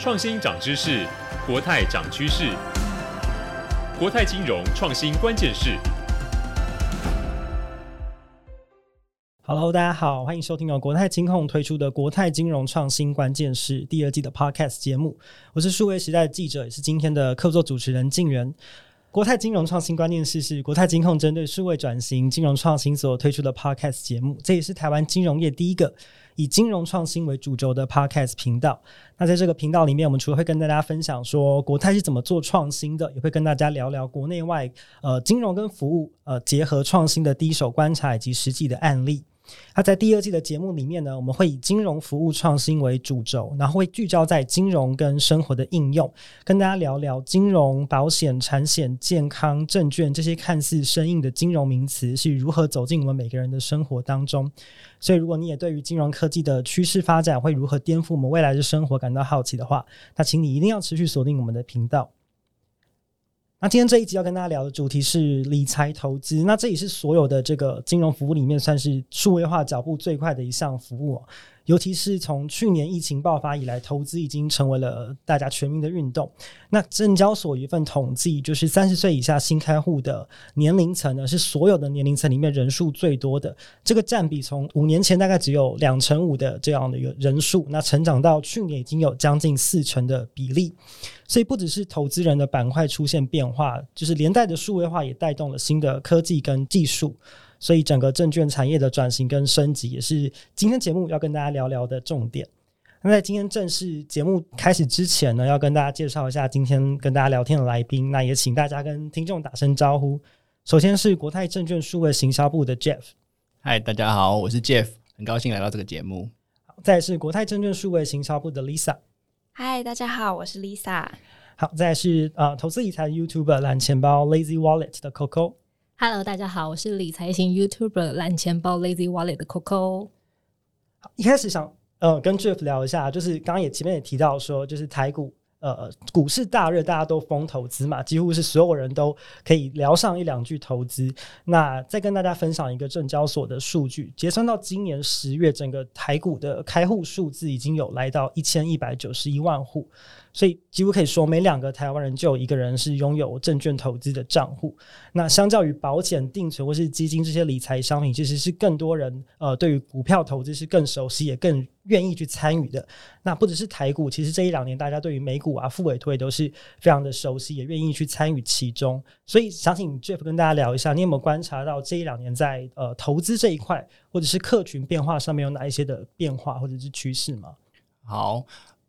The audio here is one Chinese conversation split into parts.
创新涨知识，国泰涨趋势。国泰金融创新关键是。Hello，大家好，欢迎收听由国泰金控推出的《国泰金融创新关键是》第二季的 Podcast 节目。我是数位时代的记者，也是今天的客座主持人静源。国泰金融创新关键势是国泰金控针对数位转型、金融创新所推出的 Podcast 节目，这也是台湾金融业第一个。以金融创新为主轴的 Podcast 频道，那在这个频道里面，我们除了会跟大家分享说国泰是怎么做创新的，也会跟大家聊聊国内外呃金融跟服务呃结合创新的第一手观察以及实际的案例。那在第二季的节目里面呢，我们会以金融服务创新为主轴，然后会聚焦在金融跟生活的应用，跟大家聊聊金融、保险、产险、健康、证券这些看似生硬的金融名词是如何走进我们每个人的生活当中。所以，如果你也对于金融科技的趋势发展会如何颠覆我们未来的生活感到好奇的话，那请你一定要持续锁定我们的频道。那今天这一集要跟大家聊的主题是理财投资，那这也是所有的这个金融服务里面算是数位化脚步最快的一项服务。尤其是从去年疫情爆发以来，投资已经成为了大家全民的运动。那证交所一份统计，就是三十岁以下新开户的年龄层呢，是所有的年龄层里面人数最多的。这个占比从五年前大概只有两成五的这样的一个人数，那成长到去年已经有将近四成的比例。所以不只是投资人的板块出现变化，就是连带的数位化也带动了新的科技跟技术。所以，整个证券产业的转型跟升级，也是今天节目要跟大家聊聊的重点。那在今天正式节目开始之前呢，要跟大家介绍一下今天跟大家聊天的来宾。那也请大家跟听众打声招呼。首先是国泰证券数位行销部的 Jeff。嗨，大家好，我是 Jeff，很高兴来到这个节目。再是国泰证券数位行销部的 Lisa。嗨，大家好，我是 Lisa。好，再是呃投资理财 YouTuber 蓝钱包 Lazy Wallet 的 Coco。Hello，大家好，我是理财型 YouTuber 懒钱包 Lazy Wallet 的 Coco。一开始想呃跟 Jeff 聊一下，就是刚刚也前面也提到说，就是台股呃股市大热，大家都疯投资嘛，几乎是所有人都可以聊上一两句投资。那再跟大家分享一个证交所的数据，结算到今年十月，整个台股的开户数字已经有来到一千一百九十一万户。所以几乎可以说，每两个台湾人就有一个人是拥有证券投资的账户。那相较于保险、定存或是基金这些理财商品，其实是更多人呃对于股票投资是更熟悉，也更愿意去参与的。那不只是台股，其实这一两年大家对于美股啊、复委托都是非常的熟悉，也愿意去参与其中。所以想请 Jeff 跟大家聊一下，你有没有观察到这一两年在呃投资这一块，或者是客群变化上面有哪一些的变化或者是趋势吗？好。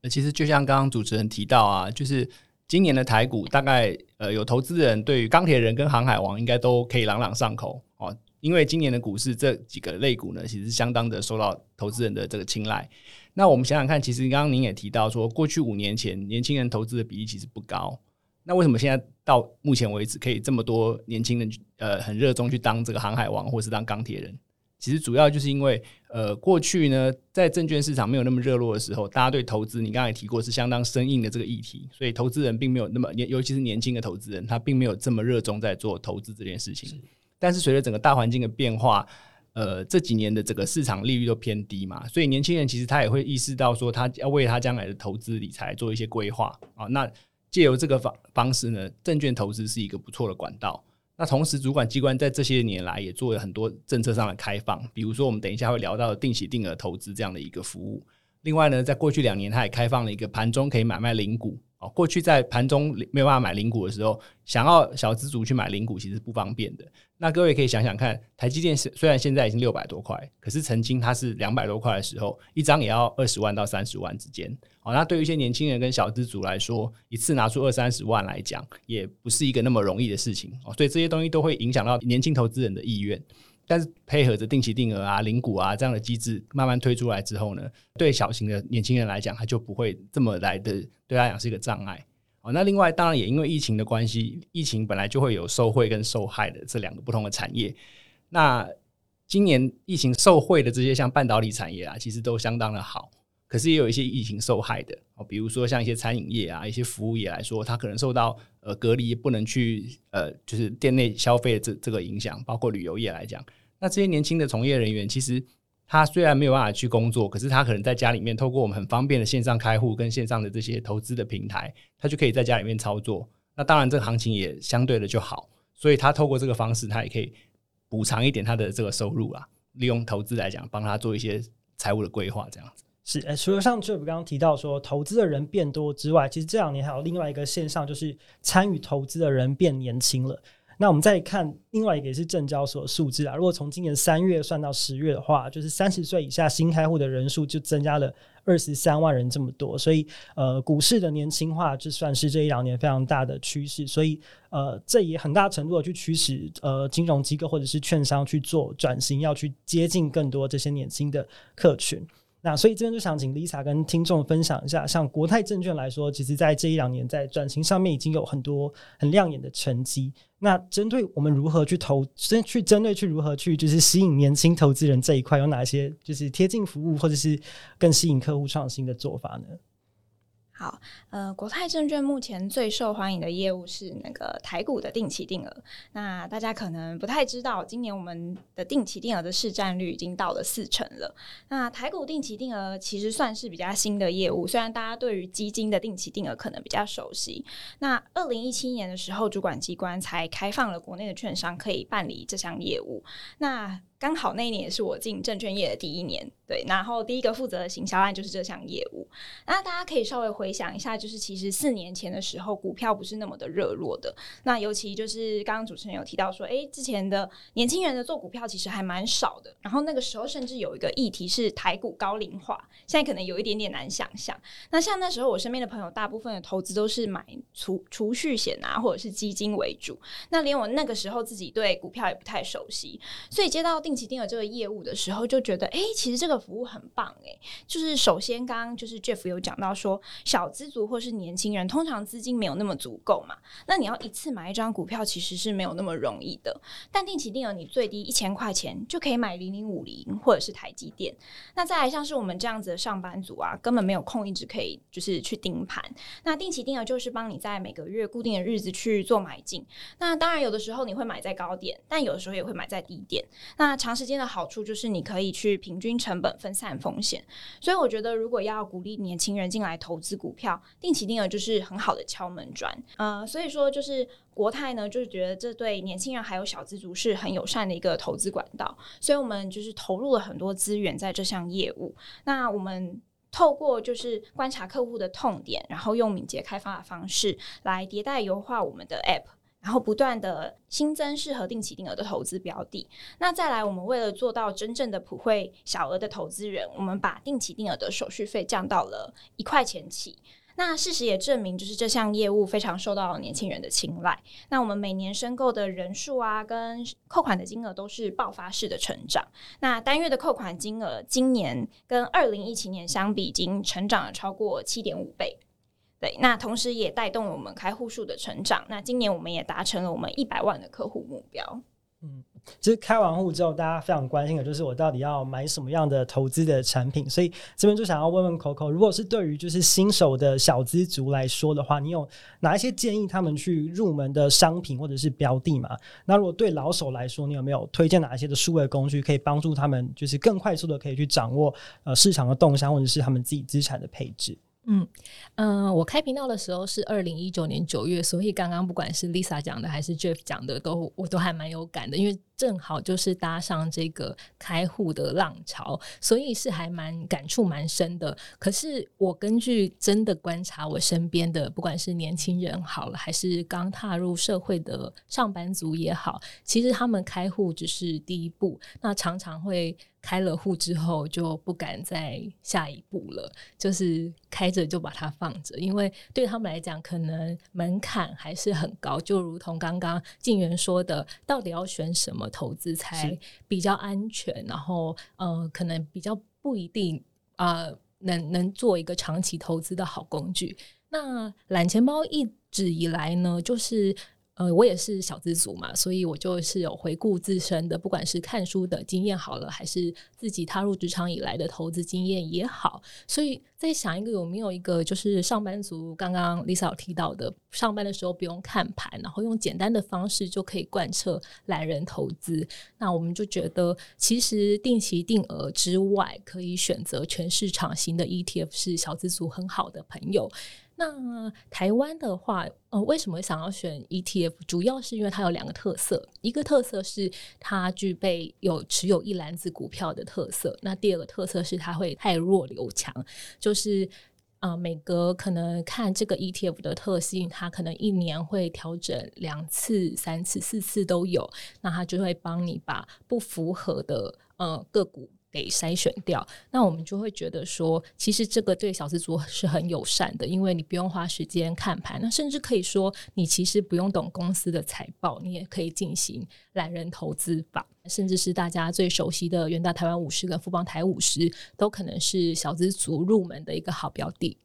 其实就像刚刚主持人提到啊，就是今年的台股大概呃有投资人对于钢铁人跟航海王应该都可以朗朗上口哦，因为今年的股市这几个类股呢，其实相当的受到投资人的这个青睐。那我们想想看，其实刚刚您也提到说，过去五年前年轻人投资的比例其实不高，那为什么现在到目前为止可以这么多年轻人呃很热衷去当这个航海王或是当钢铁人？其实主要就是因为，呃，过去呢，在证券市场没有那么热络的时候，大家对投资，你刚才也提过是相当生硬的这个议题，所以投资人并没有那么，尤其是年轻的投资人，他并没有这么热衷在做投资这件事情。但是随着整个大环境的变化，呃，这几年的整个市场利率都偏低嘛，所以年轻人其实他也会意识到说，他要为他将来的投资理财做一些规划啊。那借由这个方方式呢，证券投资是一个不错的管道。那同时，主管机关在这些年来也做了很多政策上的开放，比如说我们等一下会聊到的定期定额投资这样的一个服务。另外呢，在过去两年，它也开放了一个盘中可以买卖零股。哦，过去在盘中没有办法买零股的时候，想要小资族去买零股其实不方便的。那各位可以想想看，台积电虽然现在已经六百多块，可是曾经它是两百多块的时候，一张也要二十万到三十万之间。好，那对于一些年轻人跟小资族来说，一次拿出二三十万来讲，也不是一个那么容易的事情。哦，所以这些东西都会影响到年轻投资人的意愿。但是配合着定期定额啊、零股啊这样的机制慢慢推出来之后呢，对小型的年轻人来讲，他就不会这么来的对他讲是一个障碍。哦，那另外当然也因为疫情的关系，疫情本来就会有受贿跟受害的这两个不同的产业。那今年疫情受贿的这些像半导体产业啊，其实都相当的好。可是也有一些疫情受害的哦，比如说像一些餐饮业啊、一些服务业来说，它可能受到呃隔离，不能去呃就是店内消费这这个影响，包括旅游业来讲。那这些年轻的从业人员，其实他虽然没有办法去工作，可是他可能在家里面透过我们很方便的线上开户跟线上的这些投资的平台，他就可以在家里面操作。那当然，这个行情也相对的就好，所以他透过这个方式，他也可以补偿一点他的这个收入啊。利用投资来讲，帮他做一些财务的规划，这样子。是，除了像 Jeff 刚刚提到说投资的人变多之外，其实这两年还有另外一个现象，就是参与投资的人变年轻了。那我们再看另外一个也是证交所数字啊，如果从今年三月算到十月的话，就是三十岁以下新开户的人数就增加了二十三万人这么多，所以呃，股市的年轻化就算是这一两年非常大的趋势，所以呃，这也很大程度的去驱使呃金融机构或者是券商去做转型，要去接近更多这些年轻的客群。那所以这边就想请 Lisa 跟听众分享一下，像国泰证券来说，其实在这一两年在转型上面已经有很多很亮眼的成绩。那针对我们如何去投，针去针对去如何去就是吸引年轻投资人这一块，有哪些就是贴近服务或者是更吸引客户创新的做法呢？好，呃，国泰证券目前最受欢迎的业务是那个台股的定期定额。那大家可能不太知道，今年我们的定期定额的市占率已经到了四成了。那台股定期定额其实算是比较新的业务，虽然大家对于基金的定期定额可能比较熟悉。那二零一七年的时候，主管机关才开放了国内的券商可以办理这项业务。那刚好那一年也是我进证券业的第一年，对，然后第一个负责的行销案就是这项业务。那大家可以稍微回想一下，就是其实四年前的时候，股票不是那么的热络的。那尤其就是刚刚主持人有提到说，哎，之前的年轻人的做股票其实还蛮少的。然后那个时候甚至有一个议题是台股高龄化，现在可能有一点点难想象。那像那时候我身边的朋友，大部分的投资都是买储储蓄险啊，或者是基金为主。那连我那个时候自己对股票也不太熟悉，所以接到定期定额这个业务的时候，就觉得哎、其实这个服务很棒哎。就是首先，刚刚就是 Jeff 有讲到说，小资族或是年轻人，通常资金没有那么足够嘛，那你要一次买一张股票，其实是没有那么容易的。但定期定额，你最低一千块钱就可以买零零五零或者是台积电。那再来像是我们这样子的上班族啊，根本没有空一直可以就是去盯盘。那定期定额就是帮你在每个月固定的日子去做买进。那当然有的时候你会买在高点，但有的时候也会买在低点。那长时间的好处就是你可以去平均成本、分散风险，所以我觉得如果要鼓励年轻人进来投资股票，定期定额就是很好的敲门砖。呃，所以说就是国泰呢，就是觉得这对年轻人还有小资族是很友善的一个投资管道，所以我们就是投入了很多资源在这项业务。那我们透过就是观察客户的痛点，然后用敏捷开发的方式来迭代优化我们的 App。然后不断的新增适合定期定额的投资标的。那再来，我们为了做到真正的普惠小额的投资人，我们把定期定额的手续费降到了一块钱起。那事实也证明，就是这项业务非常受到年轻人的青睐。那我们每年申购的人数啊，跟扣款的金额都是爆发式的成长。那单月的扣款金额，今年跟二零一七年相比，已经成长了超过七点五倍。对，那同时也带动了我们开户数的成长。那今年我们也达成了我们一百万的客户目标。嗯，其实开完户之后，大家非常关心的就是我到底要买什么样的投资的产品。所以这边就想要问问 Coco，如果是对于就是新手的小资族来说的话，你有哪一些建议他们去入门的商品或者是标的吗？那如果对老手来说，你有没有推荐哪一些的数位工具可以帮助他们，就是更快速的可以去掌握呃市场的动向，或者是他们自己资产的配置？嗯。嗯、我开频道的时候是二零一九年九月，所以刚刚不管是 Lisa 讲的还是 Jeff 讲的，都我都还蛮有感的，因为正好就是搭上这个开户的浪潮，所以是还蛮感触蛮深的。可是我根据真的观察我身边的，不管是年轻人好了，还是刚踏入社会的上班族也好，其实他们开户只是第一步，那常常会。开了户之后就不敢再下一步了，就是开着就把它放着，因为对他们来讲，可能门槛还是很高。就如同刚刚静媛说的，到底要选什么投资才比较安全？然后，呃，可能比较不一定啊，呃，能能做一个长期投资的好工具。那懒钱包一直以来呢，就是。呃，我也是小资族嘛，所以我就是有回顾自身的，不管是看书的经验好了，还是自己踏入职场以来的投资经验也好，所以在想一个有没有一个就是上班族，刚刚 Lisa 提到的，上班的时候不用看盘，然后用简单的方式就可以贯彻懒人投资。那我们就觉得，其实定期定额之外，可以选择全市场型的 ETF，是小资族很好的朋友。那台湾的话，呃，为什么想要选 ETF？主要是因为它有两个特色，一个特色是它具备有持有一篮子股票的特色，那第二个特色是它会汰弱留强，就是呃，每隔可能看这个 ETF 的特性，它可能一年会调整两次、三次、四次都有，那它就会帮你把不符合的呃个股。给筛选掉，那我们就会觉得说，其实这个对小资族是很友善的，因为你不用花时间看盘，那甚至可以说，你其实不用懂公司的财报，你也可以进行懒人投资法，甚至是大家最熟悉的远大台湾五十跟富邦台五十，都可能是小资族入门的一个好标的。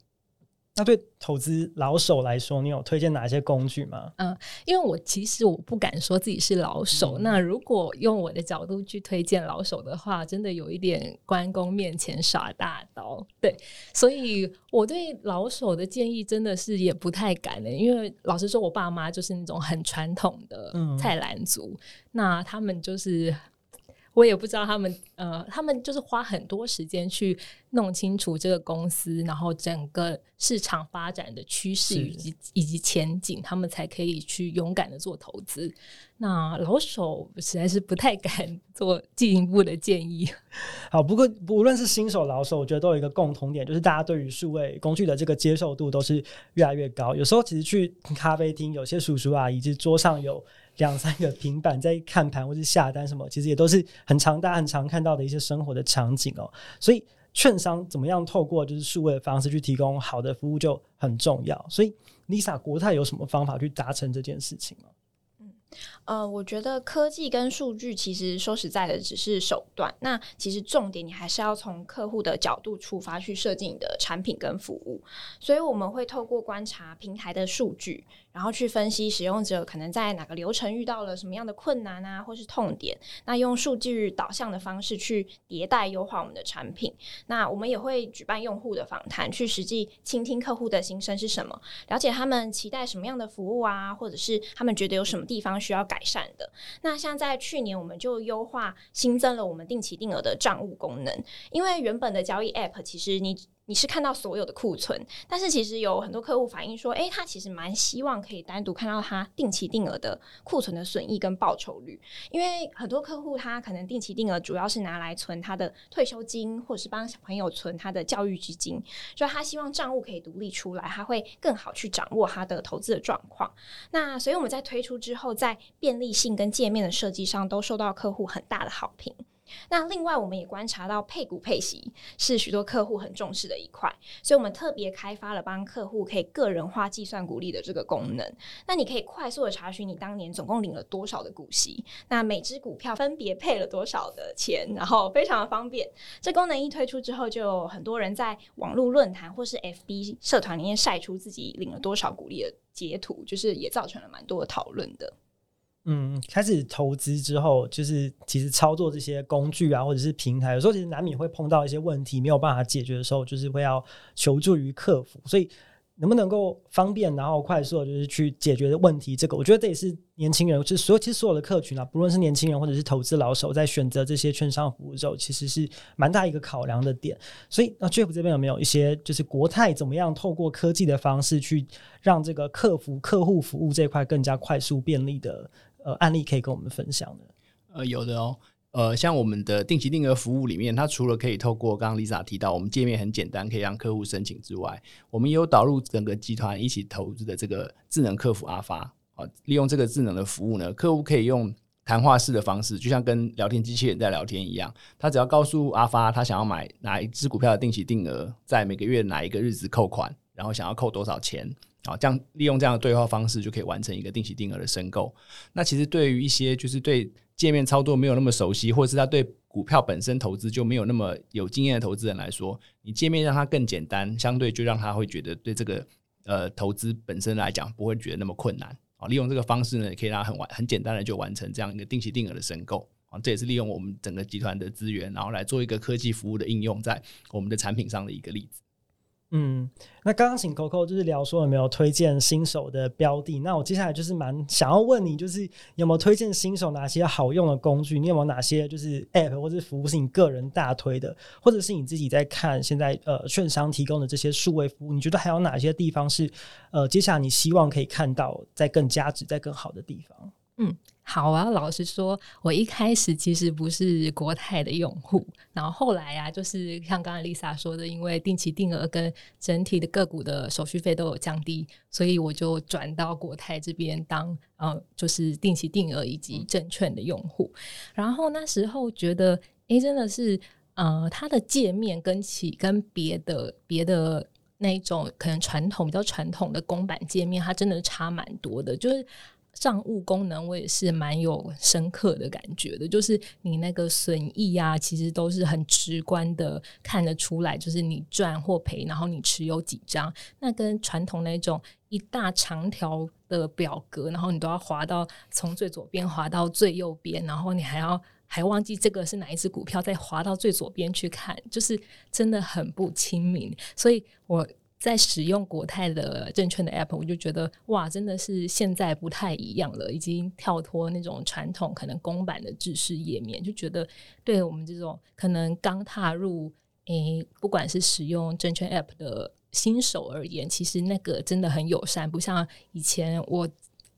那对投资老手来说，你有推荐哪些工具吗？嗯，因为我其实我不敢说自己是老手。嗯、那如果用我的角度去推荐老手的话，真的有一点关公面前耍大刀。对，所以我对老手的建议真的是也不太敢的，因为老实说，我爸妈就是那种很传统的菜篮族，嗯、那他们就是。我也不知道他们，呃，他们就是花很多时间去弄清楚这个公司，然后整个市场发展的趋势以及以及前景，他们才可以去勇敢的做投资。那老手实在是不太敢做进一步的建议。好，不过无论是新手老手，我觉得都有一个共同点，就是大家对于数位工具的这个接受度都是越来越高。有时候其实去咖啡厅，有些叔叔阿姨就是桌上有。两三个平板在看盘或者下单什么，其实也都是很常大家很常看到的一些生活的场景哦。所以券商怎么样透过就是数位的方式去提供好的服务就很重要。所以 Lisa 国泰有什么方法去达成这件事情吗？呃，我觉得科技跟数据其实说实在的只是手段，那其实重点你还是要从客户的角度出发去设计你的产品跟服务。所以我们会透过观察平台的数据，然后去分析使用者可能在哪个流程遇到了什么样的困难啊，或是痛点，那用数据导向的方式去迭代优化我们的产品。那我们也会举办用户的访谈，去实际倾听客户的心声是什么，了解他们期待什么样的服务啊，或者是他们觉得有什么地方需要改善的。那像在去年，我们就优化新增了我们定期定额的账务功能，因为原本的交易 App 其实你。你是看到所有的库存，但是其实有很多客户反映说，诶，他其实蛮希望可以单独看到他定期定额的库存的损益跟报酬率，因为很多客户他可能定期定额主要是拿来存他的退休金，或者是帮小朋友存他的教育基金，所以他希望账务可以独立出来，他会更好去掌握他的投资的状况。那所以我们在推出之后，在便利性跟界面的设计上都受到客户很大的好评。那另外，我们也观察到配股配息是许多客户很重视的一块，所以我们特别开发了帮客户可以个人化计算股利的这个功能。那你可以快速的查询你当年总共领了多少的股息，那每只股票分别配了多少的钱，然后非常的方便。这功能一推出之后，就有很多人在网络论坛或是 FB 社团里面晒出自己领了多少股利的截图，就是也造成了蛮多的讨论的。嗯，开始投资之后，就是其实操作这些工具啊，或者是平台，有时候其实难免会碰到一些问题，没有办法解决的时候，就是会要求助于客服。所以能不能够方便然后快速，就是去解决的问题，这个我觉得这也是年轻人，就是所有其实所有的客群啊，不论是年轻人或者是投资老手，在选择这些券商服务的时候，其实是蛮大一个考量的点。所以那 Jeff 这边有没有一些就是国泰怎么样透过科技的方式去让这个客服客户服务这块更加快速便利的？呃，案例可以跟我们分享的？呃，有的哦。呃，像我们的定期定额服务里面，它除了可以透过刚刚 Lisa 提到，我们界面很简单，可以让客户申请之外，我们也有导入整个集团一起投资的这个智能客服阿发啊。利用这个智能的服务呢，客户可以用谈话式的方式，就像跟聊天机器人在聊天一样。他只要告诉阿发，他想要买哪一支股票的定期定额，在每个月哪一个日子扣款，然后想要扣多少钱。啊，这样利用这样的对话方式就可以完成一个定期定额的申购。那其实对于一些就是对界面操作没有那么熟悉，或者是他对股票本身投资就没有那么有经验的投资人来说，你界面让他更简单，相对就让他会觉得对这个呃投资本身来讲不会觉得那么困难。啊，利用这个方式呢，也可以让他很完很简单的就完成这样一个定期定额的申购啊，这也是利用我们整个集团的资源，然后来做一个科技服务的应用在我们的产品上的一个例子。嗯，那刚刚请 Coco 就是聊说有没有推荐新手的标的，那我接下来就是蛮想要问你，就是有没有推荐新手哪些好用的工具？你有没有哪些就是 App 或者服务是你个人大推的，或者是你自己在看现在呃券商提供的这些数位服务，你觉得还有哪些地方是呃接下来你希望可以看到在更价值、在更好的地方？嗯。好啊，老实说，我一开始其实不是国泰的用户，然后后来啊，就是像刚才 Lisa 说的，因为定期定额跟整体的个股的手续费都有降低，所以我就转到国泰这边当呃，就是定期定额以及证券的用户。然后那时候觉得，哎，真的是呃，它的界面跟其跟别的别的那一种可能传统比较传统的公版界面，它真的差蛮多的，就是。账务功能我也是蛮有深刻的感觉的，就是你那个损益啊，其实都是很直观的看得出来，就是你赚或赔，然后你持有几张，那跟传统那种一大长条的表格，然后你都要滑到从最左边滑到最右边，然后你还要还忘记这个是哪一只股票，再滑到最左边去看，就是真的很不亲民，所以我。在使用国泰的证券的 App，我就觉得哇，真的是现在不太一样了，已经跳脱那种传统可能公版的制式页面，就觉得对我们这种可能刚踏入诶、不管是使用证券 App 的新手而言，其实那个真的很友善，不像以前我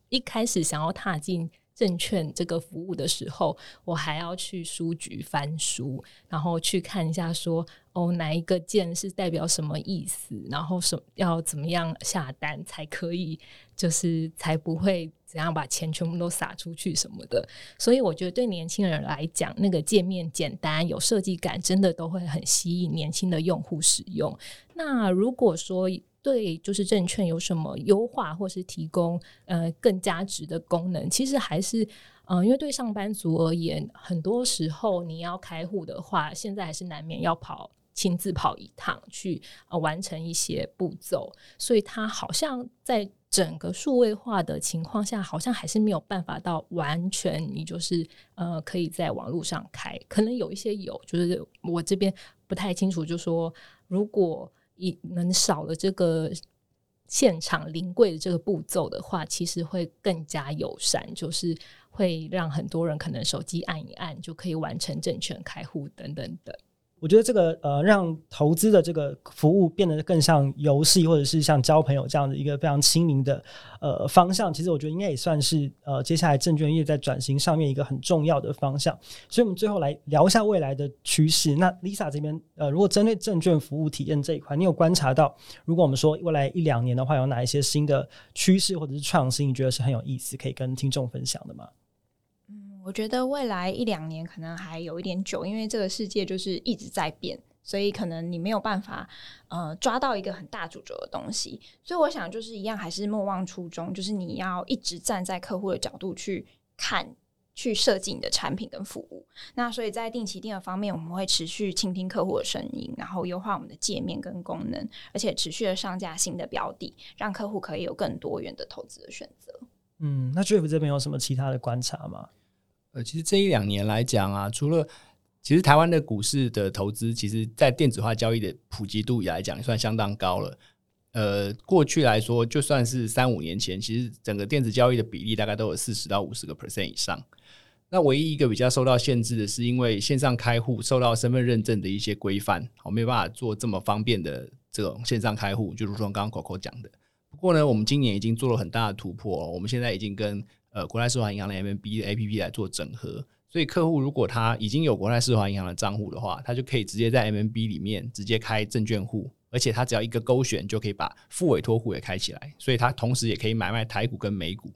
一开始想要踏进。证券这个服务的时候，我还要去书局翻书，然后去看一下说，哦，哪一个键是代表什么意思，然后什要怎么样下单才可以，就是才不会怎样把钱全部都撒出去什么的。所以我觉得对年轻人来讲，那个界面简单有设计感，真的都会很吸引年轻的用户使用。那如果说，对，就是证券有什么优化，或是提供呃更加值的功能，其实还是嗯、因为对上班族而言，很多时候你要开户的话，现在还是难免要跑亲自跑一趟去呃完成一些步骤，所以它好像在整个数位化的情况下，好像还是没有办法到完全你就是呃可以在网络上开，可能有一些有，就是我这边不太清楚，就说如果。一能少了这个现场临柜的这个步骤的话，其实会更加友善，就是会让很多人可能手机按一按就可以完成证券开户等等等。我觉得这个呃，让投资的这个服务变得更像游戏，或者是像交朋友这样的一个非常亲民的呃方向，其实我觉得应该也算是呃接下来证券业在转型上面一个很重要的方向。所以，我们最后来聊一下未来的趋势。那 Lisa 这边呃，如果针对证券服务体验这一块，你有观察到，如果我们说未来一两年的话，有哪一些新的趋势或者是创新，你觉得是很有意思，可以跟听众分享的吗？我觉得未来一两年可能还有一点久，因为这个世界就是一直在变，所以可能你没有办法呃抓到一个很大主轴的东西。所以我想就是一样，还是莫忘初衷，就是你要一直站在客户的角度去看，去设计你的产品跟服务。那所以在定期定额方面，我们会持续倾听客户的声音，然后优化我们的界面跟功能，而且持续的上架新的标的，让客户可以有更多元的投资的选择。嗯，那 Jeff 这边有什么其他的观察吗？呃，其实这一两年来讲啊，除了其实台湾的股市的投资，其实在电子化交易的普及度来讲，算相当高了。呃，过去来说，就算是三五年前，其实整个电子交易的比例大概都有四十到五十个 percent 以上。那唯一一个比较受到限制的是，因为线上开户受到身份认证的一些规范，我没有办法做这么方便的这种线上开户，就如同刚刚 Coco 讲的。不过呢，我们今年已经做了很大的突破，我们现在已经跟呃，国泰世华银行的 MMB 的 APP 来做整合，所以客户如果他已经有国泰世华银行的账户的话，他就可以直接在 MMB 里面直接开证券户，而且他只要一个勾选就可以把副委托户也开起来，所以他同时也可以买卖台股跟美股。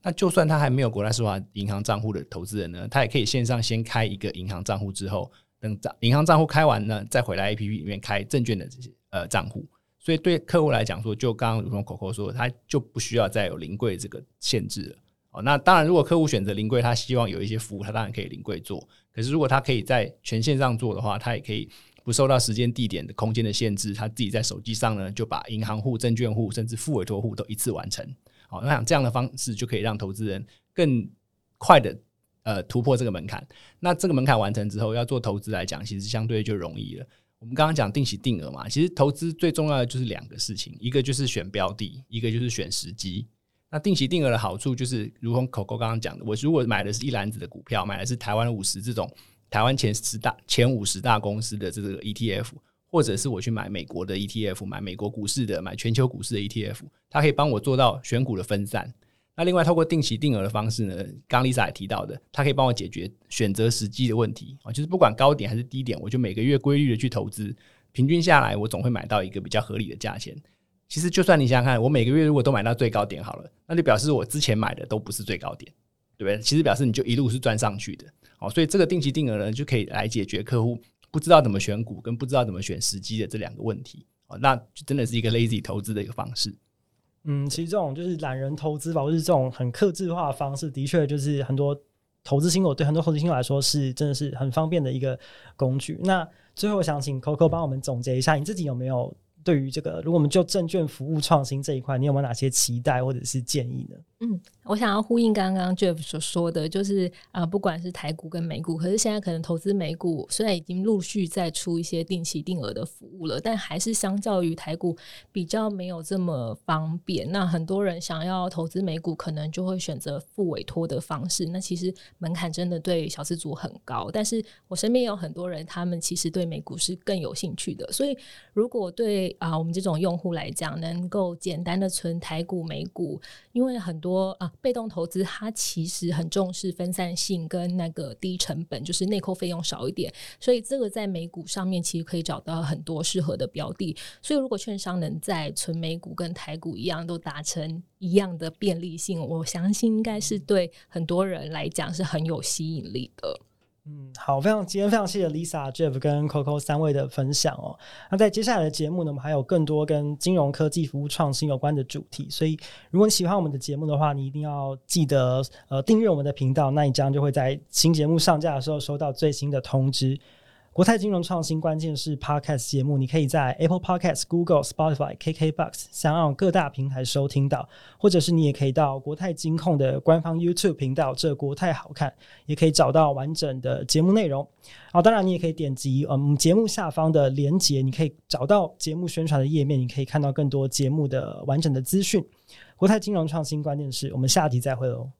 那就算他还没有国泰世华银行账户的投资人呢，他也可以线上先开一个银行账户，之后等账银行账户开完呢，再回来 APP 里面开证券的这些呃账户。所以对客户来讲说，就刚刚如同 Coco 说，他就不需要再有临柜这个限制了。哦，那当然，如果客户选择临柜，他希望有一些服务，他当然可以临柜做。可是，如果他可以在全线上做的话，他也可以不受到时间、地点的空间的限制，他自己在手机上呢就把银行户、证券户甚至复委托户都一次完成。好，那这样的方式就可以让投资人更快的呃突破这个门槛。那这个门槛完成之后，要做投资来讲，其实相对就容易了。我们刚刚讲定期定额嘛，其实投资最重要的就是两个事情，一个就是选标的，一个就是选时机。那定期定额的好处就是，如同 Coco 刚刚讲的，我如果买的是一篮子的股票，买的是台湾五十这种台湾前十大、前五十大公司的这个 ETF，或者是我去买美国的 ETF，买美国股市的、买全球股市的 ETF，它可以帮我做到选股的分散。那另外，透过定期定额的方式呢，刚 Lisa 也提到的，它可以帮我解决选择时机的问题啊，就是不管高点还是低点，我就每个月规律的去投资，平均下来，我总会买到一个比较合理的价钱。其实，就算你想想看，我每个月如果都买到最高点好了，那就表示我之前买的都不是最高点，对不对？其实表示你就一路是赚上去的。哦，所以这个定期定额呢，就可以来解决客户不知道怎么选股跟不知道怎么选时机的这两个问题。哦，那就真的是一个 lazy 投资的一个方式。嗯，其实这种就是懒人投资吧，或是这种很克制化的方式，的确就是很多投资新手对很多投资新手来说是真的是很方便的一个工具。那最后，想请 Coco 帮我们总结一下，你自己有没有？对于这个，如果我们就证券服务创新这一块，你有没有哪些期待或者是建议呢？嗯，我想要呼应刚刚 Jeff 所说的，就是啊、呃，不管是台股跟美股，可是现在可能投资美股虽然已经陆续在出一些定期定额的服务了，但还是相较于台股比较没有这么方便。那很多人想要投资美股，可能就会选择付委托的方式。那其实门槛真的对小资族很高。但是我身边有很多人，他们其实对美股是更有兴趣的。所以如果对啊，我们这种用户来讲，能够简单的存台股、美股，因为很多啊被动投资，它其实很重视分散性跟那个低成本，就是内扣费用少一点，所以这个在美股上面其实可以找到很多适合的标的。所以如果券商能在存美股跟台股一样，都达成一样的便利性，我相信应该是对很多人来讲是很有吸引力的。嗯，好，非常今天非常谢谢 Lisa、Jeff 跟 Coco 三位的分享哦。那在接下来的节目呢，我们还有更多跟金融科技服务创新有关的主题，所以如果你喜欢我们的节目的话，你一定要记得呃订阅我们的频道，那你这样就会在新节目上架的时候收到最新的通知。国泰金融创新关键是 Podcast 节目，你可以在 Apple Podcast、Google、Spotify、KKBox 想要各大平台收听到，或者是你也可以到国泰金控的官方 YouTube 频道，这国泰好看，也可以找到完整的节目内容。好，当然你也可以点击嗯节目下方的连结，你可以找到节目宣传的页面，你可以看到更多节目的完整的资讯。国泰金融创新关键是，我们下集再会喽。